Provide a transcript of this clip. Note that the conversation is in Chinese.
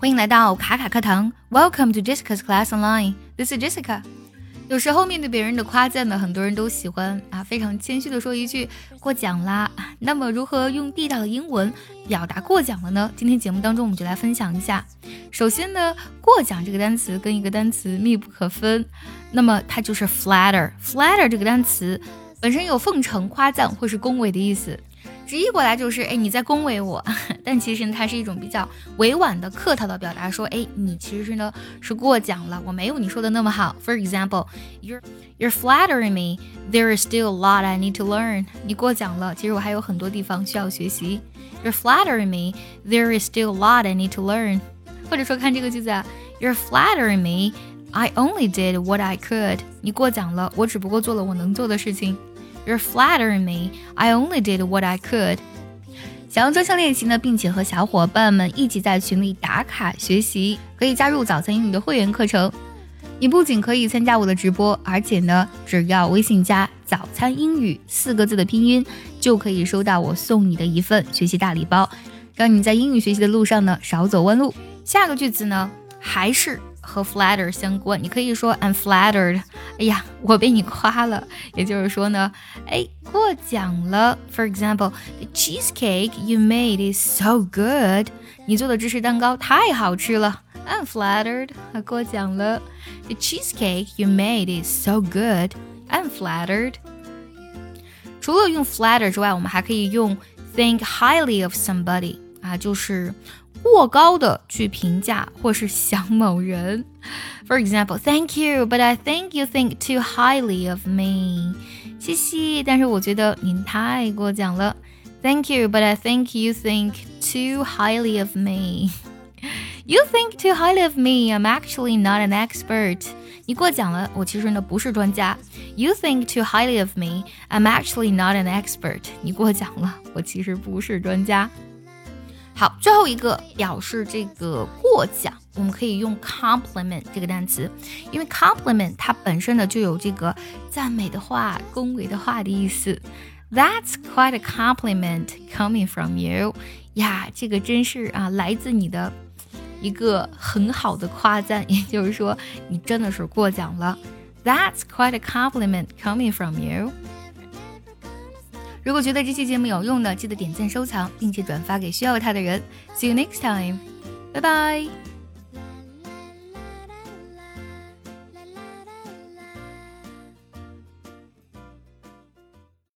欢迎来到卡卡课堂，Welcome to Jessica's Class Online. This is Jessica. 有时候面对别人的夸赞呢，很多人都喜欢啊，非常谦虚的说一句过奖啦。那么如何用地道的英文表达过奖了呢？今天节目当中我们就来分享一下。首先呢，过奖这个单词跟一个单词密不可分，那么它就是 flatter。flatter 这个单词本身有奉承、夸赞或是恭维的意思。直译过来就是，哎，你在恭维我，但其实呢，它是一种比较委婉的、客套的表达，说，哎，你其实呢是过奖了，我没有你说的那么好。For example, you're you're flattering me. There is still a lot I need to learn. 你过奖了，其实我还有很多地方需要学习。You're flattering me. There is still a lot I need to learn. 或者说看这个句子啊，You're flattering me. I only did what I could. 你过奖了，我只不过做了我能做的事情。You're flattering me. I only did what I could. 想要专项练习呢，并且和小伙伴们一起在群里打卡学习，可以加入早餐英语的会员课程。你不仅可以参加我的直播，而且呢，只要微信加“早餐英语”四个字的拼音，就可以收到我送你的一份学习大礼包，让你在英语学习的路上呢少走弯路。下个句子呢，还是。和 flatter 相关，你可以说 I'm flattered。哎呀，我被你夸了，也就是说呢，哎，过奖了。For example, the cheesecake you made is so good。你做的芝士蛋糕太好吃了。I'm flattered，过奖了。The cheesecake you made is so good。I'm flattered。除了用 flatter 之外，我们还可以用 think highly of somebody 啊，就是 过高的去评价或是想某人。For example, thank you, but I think you think too highly of me. 谢谢，但是我觉得您太过奖了。Thank you, but I think you think too highly of me. You think too highly of me. I'm actually not an expert. 你过奖了，我其实呢不是专家。You think too highly of me. I'm actually not an expert. 你过奖了，我其实不是专家。 好，最后一个表示这个过奖，我们可以用 compliment 这个单词，因为 compliment 它本身呢就有这个赞美的话、恭维的话的意思。That's quite a compliment coming from you，呀，这个真是啊，来自你的一个很好的夸赞，也就是说，你真的是过奖了。That's quite a compliment coming from you。如果觉得这期节目有用呢，记得点赞、收藏，并且转发给需要它的人。See you next time，拜拜。